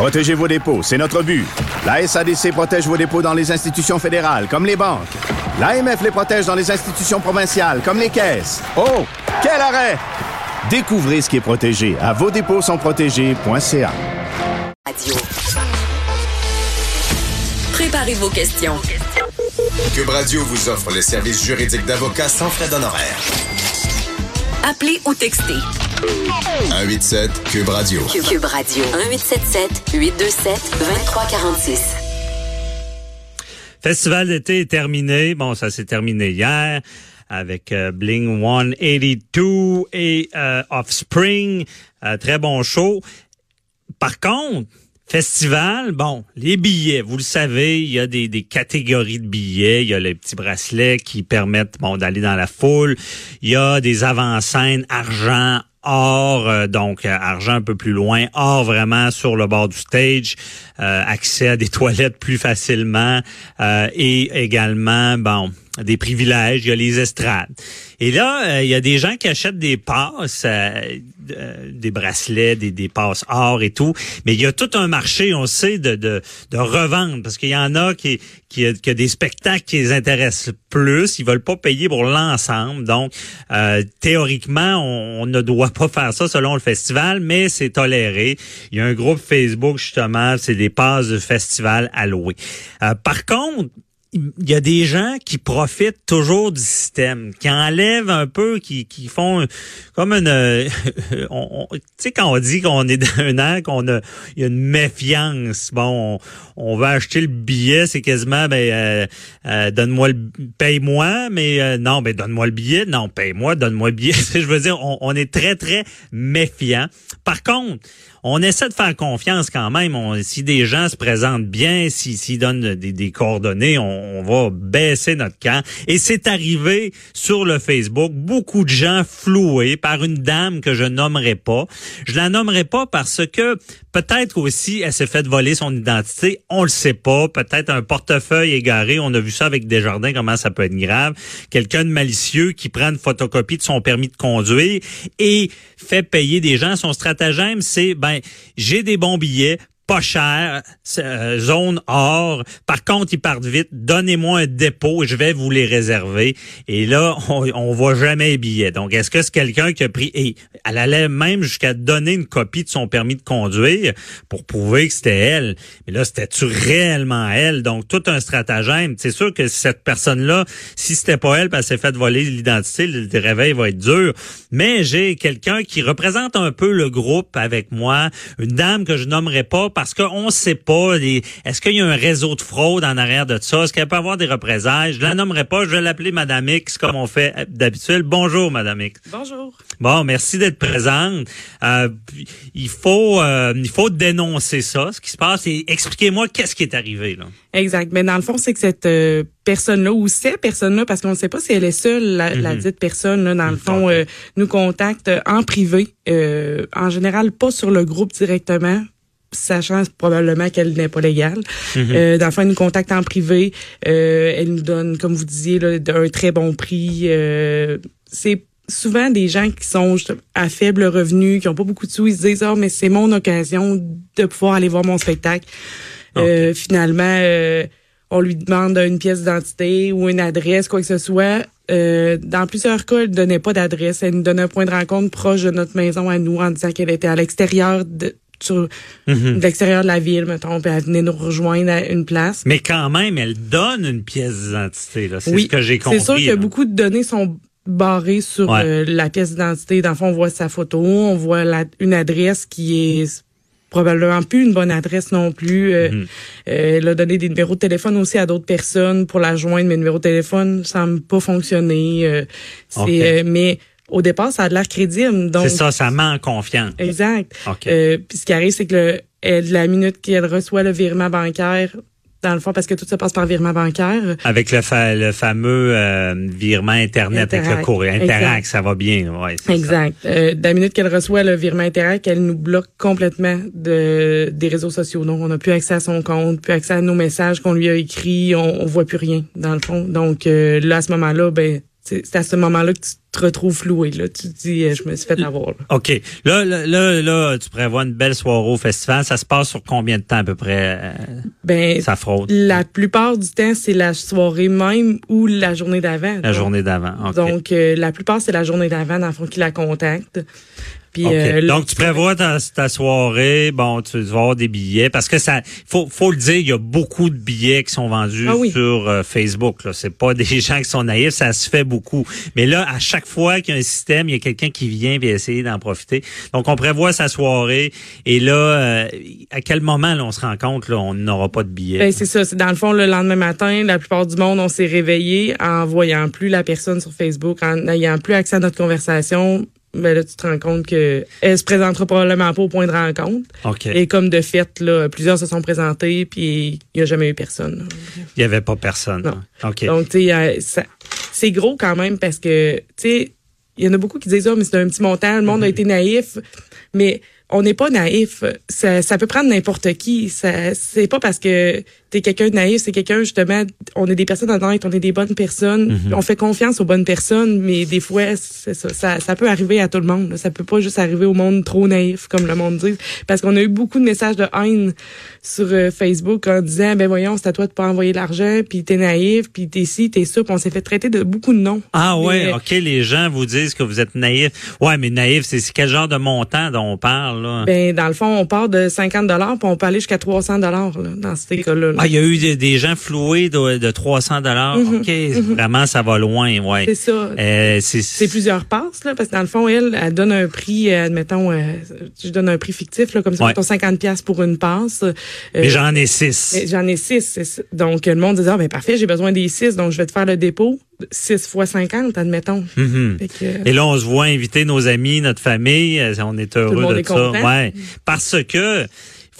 Protégez vos dépôts, c'est notre but. La SADC protège vos dépôts dans les institutions fédérales, comme les banques. L'AMF les protège dans les institutions provinciales, comme les caisses. Oh, quel arrêt! Découvrez ce qui est protégé à vos dépôts sont protégés.ca. Radio. Préparez vos questions. Cube Radio vous offre les services juridiques d'avocats sans frais d'honoraires. Appelez ou textez. 187 Cube Radio. Cube Radio. 1877 827 2346. Festival d'été est terminé. Bon, ça s'est terminé hier avec euh, Bling 182 et euh, Offspring. Euh, très bon show. Par contre, Festival, bon, les billets, vous le savez, il y a des, des catégories de billets. Il y a les petits bracelets qui permettent bon d'aller dans la foule. Il y a des avant-scènes argent, or, euh, donc euh, argent un peu plus loin, or vraiment sur le bord du stage, euh, accès à des toilettes plus facilement et également, bon, des privilèges, il y a les estrades. Et là, il y a des gens qui achètent des passes, des bracelets, des, des passes or et tout, mais il y a tout un marché, on sait, de, de, de revendre, parce qu'il y en a qui, qui, a des spectacles qui les intéressent plus, ils veulent pas payer pour l'ensemble. Donc, théoriquement, on, ne doit pas faire ça selon le festival, mais c'est toléré. Il y a un groupe Facebook, justement, c'est des passes de festival à louer. Euh, par contre, il y a des gens qui profitent toujours du système, qui enlèvent un peu, qui, qui font comme une... tu sais, quand on dit qu'on est dans un an, qu'on a, il y a une méfiance. Bon, on, va acheter le billet, c'est quasiment, ben, euh, euh, donne-moi le... Paye-moi, mais euh, non, ben, donne-moi le billet. Non, paye-moi, donne-moi le billet. Je veux dire, on, on est très, très méfiant. Par contre, on essaie de faire confiance quand même. si des gens se présentent bien, s'ils si, donnent des, des coordonnées, on, va baisser notre camp. Et c'est arrivé sur le Facebook, beaucoup de gens floués par une dame que je nommerai pas. Je la nommerai pas parce que peut-être aussi elle s'est fait voler son identité. On le sait pas. Peut-être un portefeuille égaré. On a vu ça avec Desjardins, comment ça peut être grave. Quelqu'un de malicieux qui prend une photocopie de son permis de conduire et fait payer des gens. Son stratagème, c'est ben j'ai des bons billets, pas cher, euh, zone or. Par contre, ils partent vite. Donnez-moi un dépôt et je vais vous les réserver. Et là, on, on voit jamais les billets. Donc, est-ce que c'est quelqu'un qui a pris et elle allait même jusqu'à donner une copie de son permis de conduire pour prouver que c'était elle. Mais là, c'était-tu réellement elle? Donc, tout un stratagème. C'est sûr que cette personne-là, si c'était pas elle, elle s'est fait voler l'identité, le réveil va être dur. Mais j'ai quelqu'un qui représente un peu le groupe avec moi, une dame que je nommerai pas parce qu'on ne sait pas, est-ce qu'il y a un réseau de fraude en arrière de ça? Est-ce qu'elle peut avoir des représailles? Je la nommerai pas, je vais l'appeler Madame X comme on fait d'habitude. Bonjour, Madame X. Bonjour. Bon, merci d'être présente. Euh, il faut euh, il faut dénoncer ça, ce qui se passe, et expliquez-moi qu'est-ce qui est arrivé là. Exact. Mais dans le fond, c'est que cette euh, personne-là ou ces personnes-là, parce qu'on ne sait pas si elle est seule, la, la mhm. dite personne, là, dans le fond, nous contacte en privé, en général pas sur le groupe directement, sachant probablement qu'elle n'est pas légale. Mm euh, dans le fond, elle nous contacte en privé. Euh, elle nous donne, comme vous disiez, là, un très bon prix. Euh, c'est souvent des gens qui sont à faible revenu, qui ont pas beaucoup de sous, ils se disent oh mais c'est mon occasion de pouvoir aller voir mon spectacle. Euh, finalement, euh, on lui demande une pièce d'identité ou une adresse, quoi que ce soit. Euh, dans plusieurs cas, elle ne donnait pas d'adresse. Elle nous donnait un point de rencontre proche de notre maison à nous en disant qu'elle était à l'extérieur de, sur mhm. l'extérieur de la ville, mettons, puis elle venait nous rejoindre à une place. Mais quand même, elle donne une pièce d'identité, là. C'est ce que j'ai compris. C'est sûr que beaucoup de données sont barrées sur euh, la pièce d'identité. Dans le fond, on voit sa photo, on voit la, une adresse qui est probablement plus une bonne adresse non plus. Euh, mhm. euh, elle a donné des numéros de téléphone aussi à d'autres personnes pour la joindre, mais le numéro de téléphone semble pas fonctionner. c'est mais au départ, ça a de l'air crédible. C'est ça, ça ment en confiance. Exact. Euh, puis ce qui arrive, c'est que le, elle, la minute qu'elle reçoit le virement bancaire, dans le fond, parce que tout ça passe par virement bancaire. Avec le, le fameux euh, virement Internet avec le courrier. Interact, ça va bien. Ouais, exact. Euh, la minute qu'elle reçoit le virement Interact, elle nous bloque complètement de, des réseaux sociaux. Donc, on n'a plus accès à son compte, plus accès à nos messages qu'on lui a écrits. On, on voit plus rien, dans le fond. Donc, euh, là, à ce moment-là, ben c'est à ce moment-là que tu te retrouves floué. Là. Tu te dis, euh, je me suis fait avoir. là. OK. Là, là, là, là, tu prévois une belle soirée au festival. Ça se passe sur combien de temps à peu près, euh, Ben, ça fraude? la plupart du temps, c'est la soirée même ou la journée d'avant. La journée d'avant. OK. Donc, euh, la plupart, c'est la journée d'avant, dans le fond, qui la contacte. Puis, euh, Donc, tu prévois ta, ta soirée, bon, tu vas avoir des billets, parce que ça, faut, faut le dire, il y a beaucoup de billets qui sont vendus Ah oui. sur euh, Facebook. Là, c'est pas des gens qui sont naïfs, ça se fait beaucoup. Mais là, à chaque fois qu'il y a un système, il y a quelqu'un qui vient et essayer d'en profiter. Donc, on prévoit sa soirée, et là, euh, à quel moment là, on se rend compte, là, on n'aura pas de billets. Ben, c'est ça. C'est dans le fond, le lendemain matin, la plupart du monde, on s'est réveillé en voyant plus la personne sur Facebook, en n'ayant plus accès à notre conversation. Ben là, tu te rends compte que elle se présentera probablement pas au point de rencontre. Et comme de fait, là, plusieurs se sont présentés, puis il n'y a jamais eu personne. Il y avait pas personne. Non. OK. Donc, tu sais, euh, c'est gros quand même parce que, tu sais, il y en a beaucoup qui disent, ah, mais c'est un petit montant, le monde a été naïf. Mais on n'est pas naïf. Ça, ça peut prendre n'importe qui. Ça, c'est pas parce que t'es quelqu'un de naïf, c'est quelqu'un, justement, on est des personnes honnêtes, on est des bonnes personnes. On fait confiance aux bonnes personnes, mais des fois, c'est ça, ça, ça peut arriver à tout le monde. là. Ça peut pas juste arriver au monde trop naïf, comme le monde dit. Parce qu'on a eu beaucoup de messages de haine sur euh, Facebook en disant, ben voyons, c'est à toi de pas envoyer l'argent, puis t'es naïf, puis t'es ci, t'es ça, puis on s'est fait traiter de beaucoup de noms. Ah ouais, Mais- ok, les gens vous disent que vous êtes naïf. Ouais, mais naïf, c'est c'est quel genre de montant dont on parle là? Ben, dans le fond, on part de 50 dollars, puis on peut aller jusqu'à 300 dollars dans ces cas-là. Ah, il y a eu des, des gens floués de, de 300 dollars. Ok, vraiment, ça va loin, ouais. Mhm. C'est ça. Euh, c'est plusieurs passes, là, parce que dans le fond, elle, elle donne un prix, euh, admettons, euh, je donne un prix fictif, là, comme ça, Ouais. mettons 50 pièces pour une passe. Euh, Mais j'en ai six. J'en ai six. Donc, le monde disait, ah, ben parfait, j'ai besoin des six, donc je vais te faire le dépôt. 6 fois 50, admettons. Mhm. Que, Et là, on se voit inviter nos amis, notre famille. On est heureux monde de est ça. Ouais. Parce que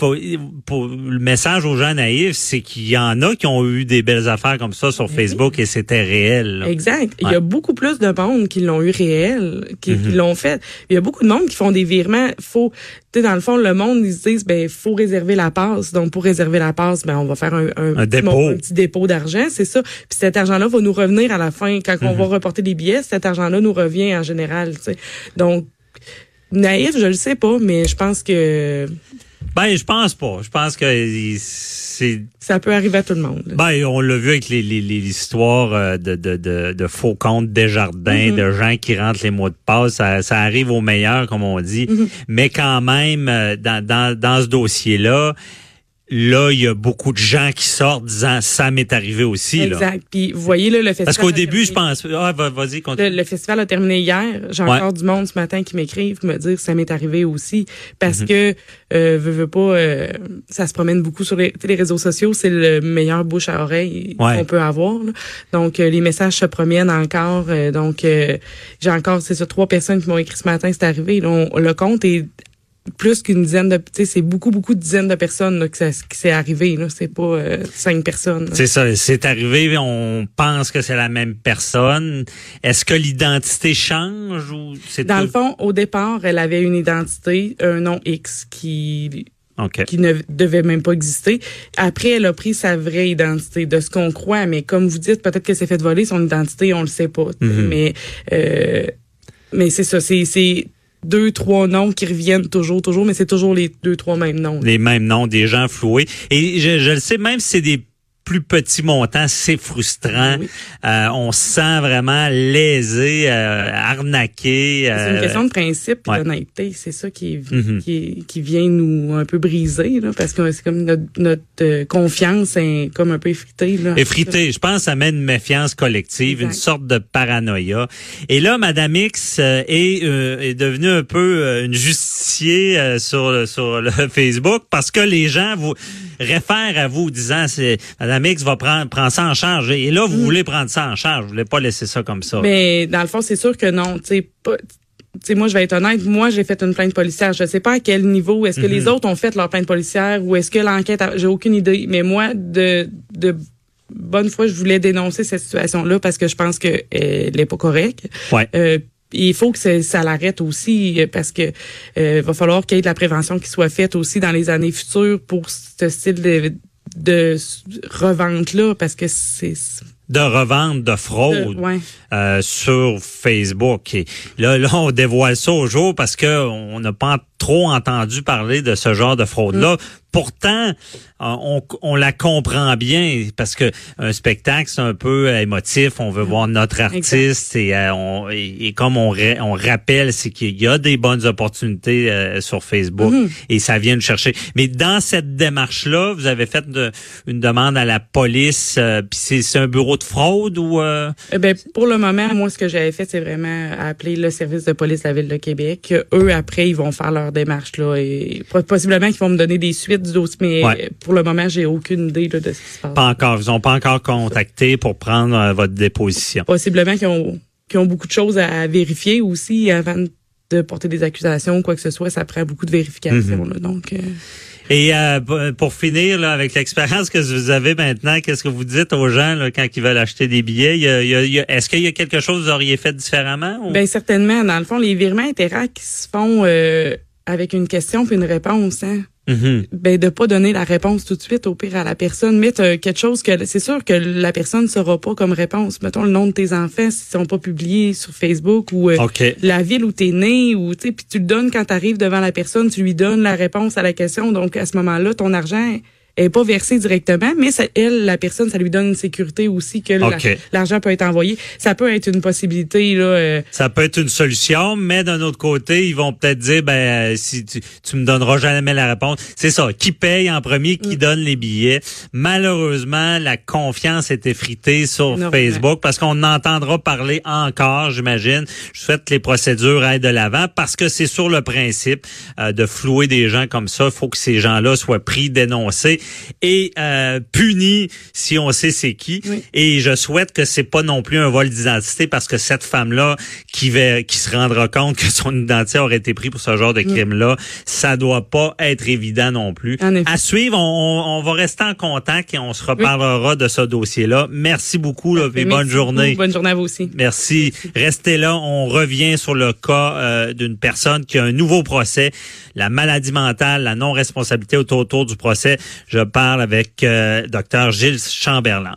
faut, pour le message aux gens naïfs, c'est qu'il y en a qui ont eu des belles affaires comme ça sur Facebook et c'était réel. là. Exact. Il y a beaucoup plus de monde qui l'ont eu réel, qui, Mhm. qui l'ont fait. Il y a beaucoup de monde qui font des virements. Faut, tu sais, dans le fond, le monde, ils se disent, ben, faut réserver la passe. Donc, pour réserver la passe, ben, on va faire un, un, Un petit dépôt. mon- un petit dépôt d'argent, c'est ça. Puis cet argent-là va nous revenir à la fin. Quand on va reporter des billets, cet argent-là nous revient en général. Donc, naïf, je le sais pas, mais je pense que Ben, je pense pas. Je pense que c'est ça peut arriver à tout le monde. là. Ben, on l'a vu avec les, les, les histoires euh, de, de, de, de faux comptes des jardins, de gens qui rentrent les mots de passe. Ça, ça arrive au meilleur, comme on dit. Mais quand même, euh, dans, dans, dans ce dossier-là, là, il y a beaucoup de gens qui sortent disant ça m'est arrivé aussi. Là. Exact. Puis, vous voyez, là, le festival. Parce qu'au début, je pense, ah, va- vas-y, continue. Le, le festival a terminé hier. J'ai Ouais. encore du monde ce matin qui m'écrivent me dire ça m'est arrivé aussi. Mhm. Parce que, euh, veux, veux pas, euh, ça se promène beaucoup sur les, les réseaux sociaux. C'est le meilleur bouche à oreille Ouais. qu'on peut avoir. là. Donc, euh, les messages se promènent encore. euh, donc, euh, j'ai encore, c'est ça, trois personnes qui m'ont écrit ce matin, c'est arrivé. Là, on- le compte est plus qu'une dizaine de, tu sais, c'est beaucoup, beaucoup de dizaines de personnes là, que ça, qui s'est arrivé. Là, c'est pas euh, cinq personnes. C'est ça, c'est arrivé, on pense que c'est la même personne. Est-ce que l'identité change ou c'est Dans tout- le fond, au départ, elle avait une identité, un nom X qui OK. qui ne devait même pas exister. Après, elle a pris sa vraie identité, de ce qu'on croit. Mais comme vous dites, peut-être que s'est fait voler son identité, on le sait pas. Mhm. Mais euh, mais c'est ça, c'est c'est deux trois noms qui reviennent toujours toujours, mais c'est toujours les deux trois mêmes noms. les mêmes noms des gens floués. Et je, je le sais, même si c'est des plus petits montants, c'est frustrant. Oui. Euh, on se sent vraiment lésé, euh, arnaqué. C'est une euh, question de principe et ouais. d'honnêteté. C'est ça qui, est- Mhm. qui, est- qui vient nous un peu briser, là, parce que c'est comme notre, notre confiance est comme un peu effritée. Là, Effrité, je pense que ça met une méfiance collective, Exact. une sorte de paranoïa. Et là, Madame X est, est devenue un peu une justicier sur, sur le Facebook parce que les gens vous réfèrent à vous disant c'est Madame X va prendre, prendre ça en charge. Et là, vous Mm. voulez prendre ça en charge. Vous voulez pas laisser ça comme ça. Mais dans le fond, c'est sûr que non. Tu sais, pas. Tu sais, moi, je vais être honnête. Moi, j'ai fait une plainte policière. Je sais pas à quel niveau. Est-ce que les autres ont fait leur plainte policière ou est-ce que l'enquête, a- j'ai aucune idée. Mais moi, de, de bonne foi, je voulais dénoncer cette situation-là parce que je pense que elle est pas correcte. Ouais. Euh, il faut que ça, ça l'arrête aussi euh, parce que euh, va falloir qu'il y ait de la prévention qui soit faite aussi dans les années futures pour ce style de, de revente là parce que c'est de revente de fraude Euh, ouais. euh, sur Facebook. Et là, là, on dévoile ça au jour parce que on n'a pas trop entendu parler de ce genre de fraude-là. Pourtant, euh, on, on la comprend bien parce que un spectacle, c'est un peu émotif. On veut voir notre artiste et, euh, on, et, et comme on, on rappelle, c'est qu'il y a des bonnes opportunités euh, sur Facebook et ça vient de chercher. Mais dans cette démarche-là, vous avez fait de- une demande à la police. euh, Puis c'est un bureau de fraude ou euh, Eh ben, pour le moment, moi, ce que j'avais fait, c'est vraiment appeler le service de police de la Ville de Québec. Eux, après, ils vont faire leur démarche, là. Et po- possiblement qu'ils vont me donner des suites du dossier, mais Ouais. pour le moment, j'ai aucune idée là, de ce qui se passe. Pas encore. Ils n'ont pas encore contacté pour prendre euh, votre déposition. Possiblement qu'ils ont, beaucoup de choses à vérifier aussi avant de porter des accusations ou quoi que ce soit. Ça prend beaucoup de vérifications, Mhm. Donc, euh, Et euh, pour finir, là, avec l'expérience que vous avez maintenant, qu'est-ce que vous dites aux gens là, quand ils veulent acheter des billets? Est-ce qu'il y a quelque chose que vous auriez fait différemment? ou- Ben certainement. Dans le fond, les virements Interac se font euh, avec une question puis une réponse. Hein? Mhm. Ben de pas donner la réponse tout de suite au pire à la personne. Mettre euh, quelque chose que c'est sûr que la personne ne saura pas comme réponse. Mettons le nom de tes enfants s'ils sont pas publiés sur Facebook ou euh, la ville où t'es né ou tu sais puis tu le donnes quand tu arrives devant la personne, tu lui donnes la réponse à la question. Donc à ce moment-là, ton argent est pas versé directement, mais ça, elle, la personne, ça lui donne une sécurité aussi que l'argent peut être envoyé. Ça peut être une possibilité là. euh, Ça peut être une solution, mais d'un autre côté, ils vont peut-être dire, ben, si tu, tu me donneras jamais la réponse. C'est ça. Qui paye en premier, qui donne les billets. Malheureusement, la confiance est effritée sur. Facebook parce qu'on entendra parler encore, j'imagine. Je souhaite que les procédures aillent de l'avant parce que c'est sur le principe euh, de flouer des gens comme ça. Il faut que ces gens-là soient pris, dénoncés et euh, punis si on sait c'est qui. Oui. Et je souhaite que c'est pas non plus un vol d'identité parce que cette femme-là qui va, qui se rendra compte que son identité aurait été prise pour ce genre de crime-là, ça doit pas être évident non plus. À suivre, on, on- va rester en contact et on se reparlera de ce dossier-là. Merci beaucoup, là, et bonne journée. Bonne journée à vous aussi. Merci. Restez là. On revient sur le cas euh, d'une personne qui a un nouveau procès, la maladie mentale, la non-responsabilité autour, autour du procès. Je parle avec euh, Dr Gilles Chamberlain.